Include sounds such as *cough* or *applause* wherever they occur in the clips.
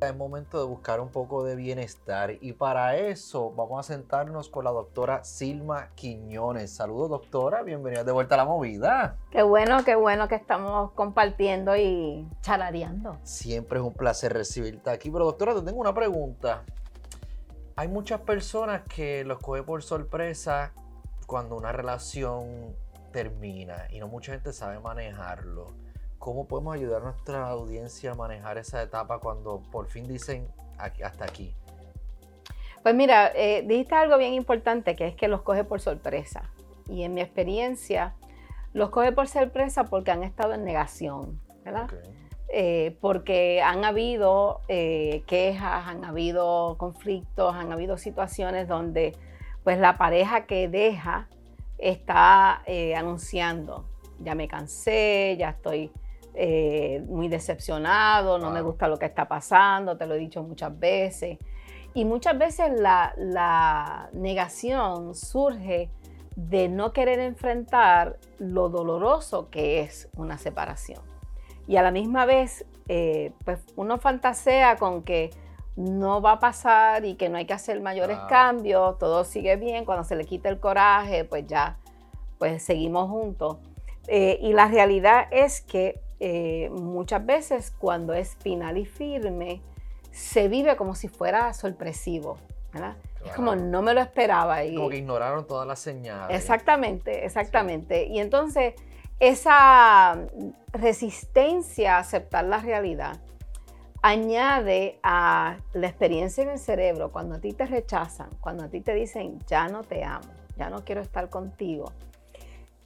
es momento de buscar un poco de bienestar y para eso vamos a sentarnos con la doctora Silma Quiñones. Saludos doctora, bienvenida de vuelta a la movida. Qué bueno, qué bueno que estamos compartiendo y chalareando. Siempre es un placer recibirte aquí, pero doctora, te tengo una pregunta. Hay muchas personas que los coge por sorpresa cuando una relación termina y no mucha gente sabe manejarlo. ¿Cómo podemos ayudar a nuestra audiencia a manejar esa etapa cuando por fin dicen hasta aquí? Pues mira, eh, dijiste algo bien importante que es que los coge por sorpresa. Y en mi experiencia, los coge por sorpresa porque han estado en negación, ¿verdad? Eh, porque han habido eh, quejas, han habido conflictos, han habido situaciones donde pues la pareja que deja está anunciando, ya me cansé, ya estoy eh, muy decepcionado, no me gusta lo que está pasando, te lo he dicho muchas veces. Y muchas veces la, negación surge de no querer enfrentar lo doloroso que es una separación. Y a la misma vez, eh, pues uno fantasea con que no va a pasar y que no hay que hacer mayores cambios, todo sigue bien, cuando se le quita el coraje, pues ya, pues seguimos juntos. Eh, y la realidad es que eh, muchas veces cuando es final y firme, se vive como si fuera sorpresivo. Es como no me lo esperaba. Y, como que ignoraron todas las señales. Exactamente, exactamente. Y entonces esa resistencia a aceptar la realidad añade a la experiencia en el cerebro cuando a ti te rechazan, cuando a ti te dicen ya no te amo, ya no quiero estar contigo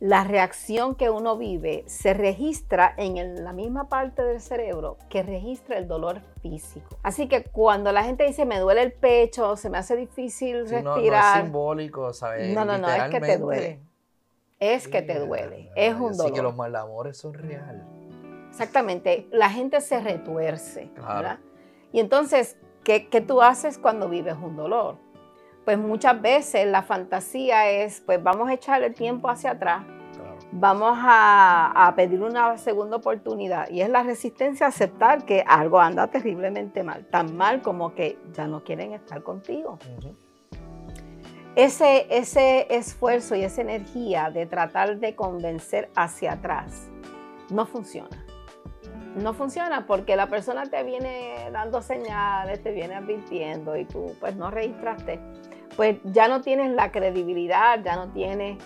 la reacción que uno vive se registra en la misma parte del cerebro que registra el dolor físico. Así que cuando la gente dice me duele el pecho, se me hace difícil respirar. No, es simbólico, ¿sabes? No, no, no, es que te duele. Es que te duele. Es un dolor. Así que los malamores son reales. Exactamente. La gente se retuerce. Y entonces, ¿qué, ¿qué tú haces cuando vives un dolor? Pues muchas veces la fantasía es, pues vamos a echar el tiempo hacia atrás, vamos a, pedir una segunda oportunidad. Y es la resistencia a aceptar que algo anda terriblemente mal, tan mal como que ya no quieren estar contigo. ese, ese esfuerzo y esa energía de tratar de convencer hacia atrás no funciona. No funciona porque la persona te viene dando señales, te viene advirtiendo y tú pues no registraste pues ya no tienes la credibilidad, ya no tienes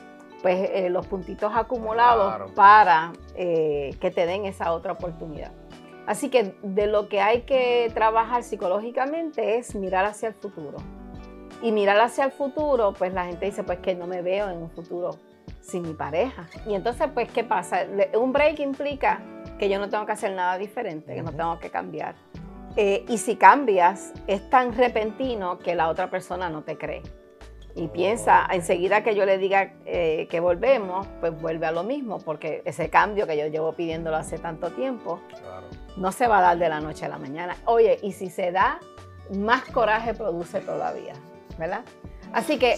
pues eh, los puntitos acumulados para eh, que te den esa otra oportunidad. Así que de lo que hay que trabajar psicológicamente es mirar hacia el futuro. Y mirar hacia el futuro, pues la gente dice, pues que no me veo en un futuro sin mi pareja. Y entonces, pues, ¿qué pasa? Un break implica que yo no tengo que hacer nada diferente, que no tengo que cambiar. Eh, y si cambias, es tan repentino que la otra persona no te cree. Y piensa, enseguida que yo le diga eh, que volvemos, pues vuelve a lo mismo, porque ese cambio que yo llevo pidiéndolo hace tanto tiempo, no se va a dar de la noche a la mañana. Oye, y si se da, más coraje produce todavía, ¿verdad? Así que,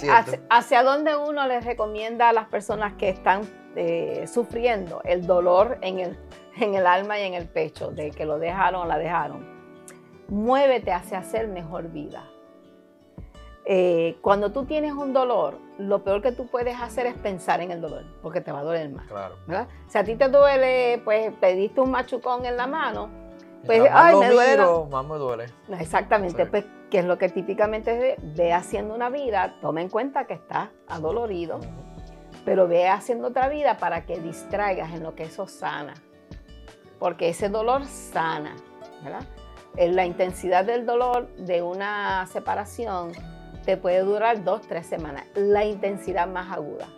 hacia, dónde uno les recomienda a las personas que están eh, sufriendo el dolor en el, en el alma y en el pecho, de que lo dejaron o la dejaron? muévete hacia hacer mejor vida. Eh, cuando tú tienes un dolor, lo peor que tú puedes hacer es pensar en el dolor, porque te va a doler más. Claro. Si a ti te duele, pues pediste un machucón en la mano, pues, ay, me duele. más me duele. Exactamente, pues, que es lo que típicamente ve haciendo una vida, toma en cuenta que estás adolorido, pero ve haciendo otra vida para que distraigas en lo que eso sana, porque ese dolor sana, ¿verdad? la intensidad del dolor de una separación te puede durar dos, tres semanas. La intensidad más aguda.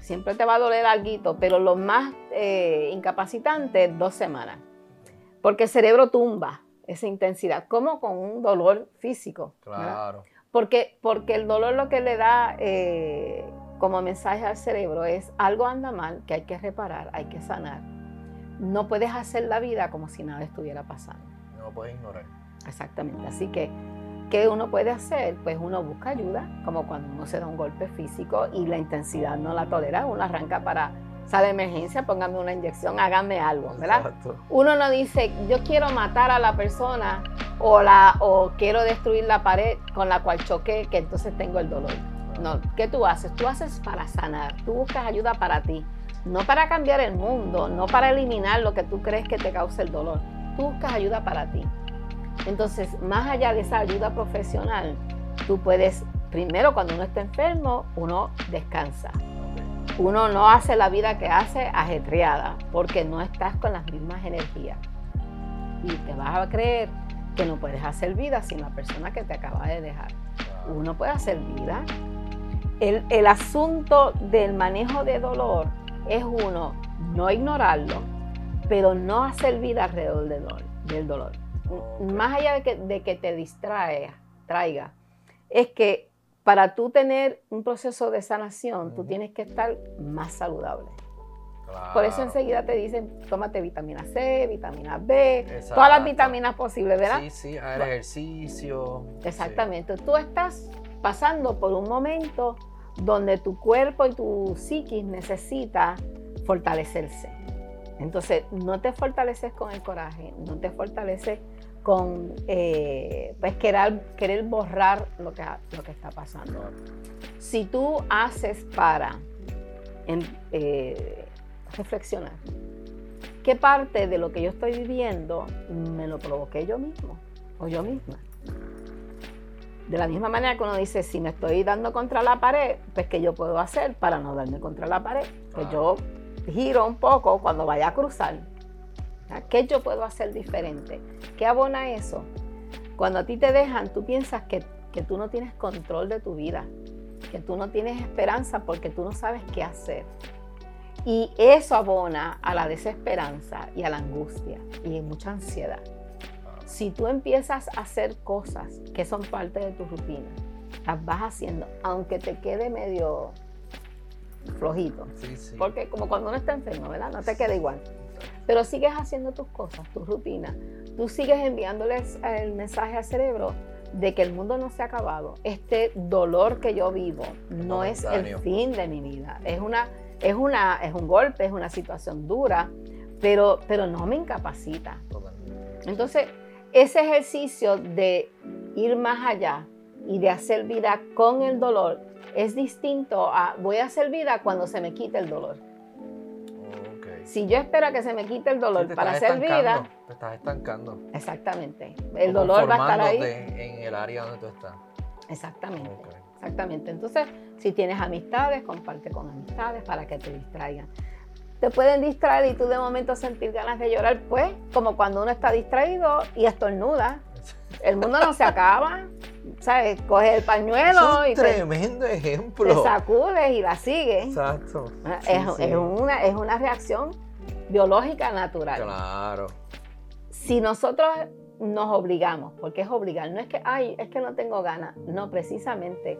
Siempre te va a doler algo, pero lo más eh, incapacitante dos semanas. Porque el cerebro tumba esa intensidad, como con un dolor físico. Claro. Porque, porque el dolor lo que le da eh, como mensaje al cerebro es algo anda mal, que hay que reparar, hay que sanar. No puedes hacer la vida como si nada estuviera pasando no puedes ignorar. Exactamente. Así que, ¿qué uno puede hacer? Pues uno busca ayuda, como cuando uno se da un golpe físico y la intensidad no la tolera, uno arranca para sale emergencia, póngame una inyección, háganme algo, ¿verdad? Uno no dice, yo quiero matar a la persona o, la, o quiero destruir la pared con la cual choqué, que entonces tengo el dolor. No, ¿qué tú haces? Tú haces para sanar, tú buscas ayuda para ti, no para cambiar el mundo, no para eliminar lo que tú crees que te causa el dolor. Tú buscas ayuda para ti. Entonces, más allá de esa ayuda profesional, tú puedes, primero cuando uno está enfermo, uno descansa. Uno no hace la vida que hace ajetreada porque no estás con las mismas energías. Y te vas a creer que no puedes hacer vida sin la persona que te acaba de dejar. Uno puede hacer vida. El, asunto del manejo de dolor es uno, no ignorarlo, pero no hacer vida alrededor del dolor. Del dolor. Más allá de que, de que te distraiga, traiga, es que para tú tener un proceso de sanación, tú tienes que estar más saludable. Por eso enseguida te dicen, tómate vitamina C, vitamina B, todas las vitaminas posibles, ¿verdad? Sí, sí, hacer ejercicio. Exactamente. Tú estás pasando por un momento donde tu cuerpo y tu psiquis necesita fortalecerse. Entonces, no te fortaleces con el coraje, no te fortaleces con eh, pues querer, querer borrar lo que, lo que está pasando. Si tú haces para eh, reflexionar, ¿qué parte de lo que yo estoy viviendo me lo provoqué yo mismo o yo misma? De la misma manera que uno dice, si me estoy dando contra la pared, pues ¿qué yo puedo hacer para no darme contra la pared? Pues yo giro un poco cuando vaya a cruzar ¿Qué yo puedo hacer diferente? ¿Qué abona eso? Cuando a ti te dejan, tú piensas que, que tú no tienes control de tu vida, que tú no tienes esperanza porque tú no sabes qué hacer. Y eso abona a la desesperanza y a la angustia y mucha ansiedad. Si tú empiezas a hacer cosas que son parte de tu rutina, las vas haciendo, aunque te quede medio flojito. Porque como cuando uno está enfermo, ¿verdad? No te queda igual. Pero sigues haciendo tus cosas, tus rutinas. Tú sigues enviándoles el mensaje al cerebro de que el mundo no se ha acabado. Este dolor que yo vivo no es el fin de mi vida. Es, una, es, una, es un golpe, es una situación dura, pero, pero no me incapacita. Entonces, ese ejercicio de ir más allá y de hacer vida con el dolor es distinto a voy a hacer vida cuando se me quite el dolor. Si yo espero a que se me quite el dolor para hacer vida. Te estás estancando. Exactamente. El dolor va a estar ahí. en el área donde tú estás. Exactamente. Exactamente. Entonces, si tienes amistades, comparte con amistades para que te distraigan. Te pueden distraer y tú de momento sentir ganas de llorar, pues, como cuando uno está distraído y estornuda. *laughs* El mundo no se acaba. ¿Sabes? Coge el pañuelo es un tremendo ejemplo. Te sacudes y la sigues. Exacto. Ah, es, Una, es una reacción biológica natural. Claro. Si nosotros nos obligamos, porque es obligar, no es que, ay, es que no tengo ganas, no, precisamente,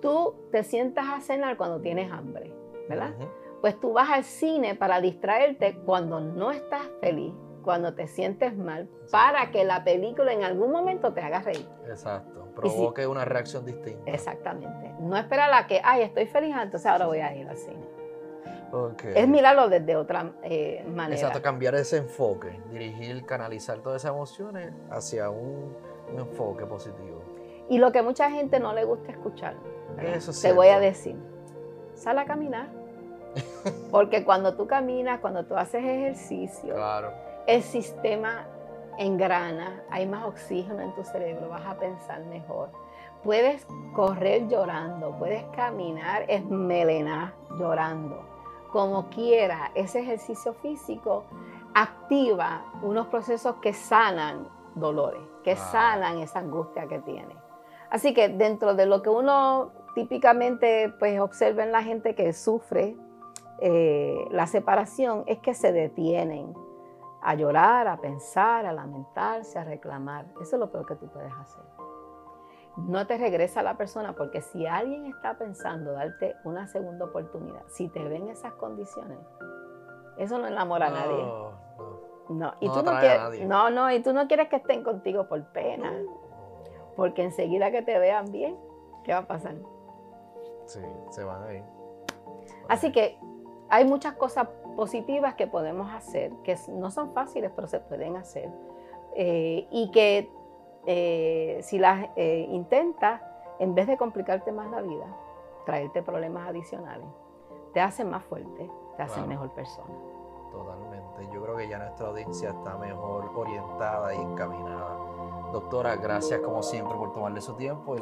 tú te sientas a cenar cuando tienes hambre, ¿verdad? Pues tú vas al cine para distraerte cuando no estás feliz, cuando te sientes mal, para que la película en algún momento te haga reír. Exacto, provoque una reacción distinta. Exactamente. No esperar a que, ay, estoy feliz, entonces ahora voy a ir al cine. Es mirarlo desde otra eh, manera. Exacto, cambiar ese enfoque, dirigir, canalizar todas esas emociones hacia un, enfoque positivo. Y lo que mucha gente no le gusta escuchar, Eso te voy a decir, sal a caminar. Porque cuando tú caminas, cuando tú haces ejercicio, *laughs* claro el sistema engrana, hay más oxígeno en tu cerebro, vas a pensar mejor. Puedes correr llorando, puedes caminar esmelenar llorando. Como quiera, ese ejercicio físico activa unos procesos que sanan dolores, que sanan esa angustia que tiene. Así que dentro de lo que uno típicamente pues, observa en la gente que sufre eh, la separación es que se detienen, a llorar, a pensar, a lamentarse, a reclamar. Eso es lo peor que tú puedes hacer. No te regresa a la persona porque si alguien está pensando darte una segunda oportunidad, si te ven esas condiciones, eso no enamora a nadie. No, Y tú no, quieres, no, no, y tú no quieres que estén contigo por pena. Porque enseguida que te vean bien, ¿qué va a pasar? Sí, se van a ir. Así que hay muchas cosas positivas que podemos hacer, que no son fáciles, pero se pueden hacer. Eh, y que eh, si las eh, intentas, en vez de complicarte más la vida, traerte problemas adicionales, te hacen más fuerte, te hacen mejor persona. Totalmente. Yo creo que ya nuestra audiencia está mejor orientada y encaminada. Doctora, gracias como siempre por tomarle su tiempo.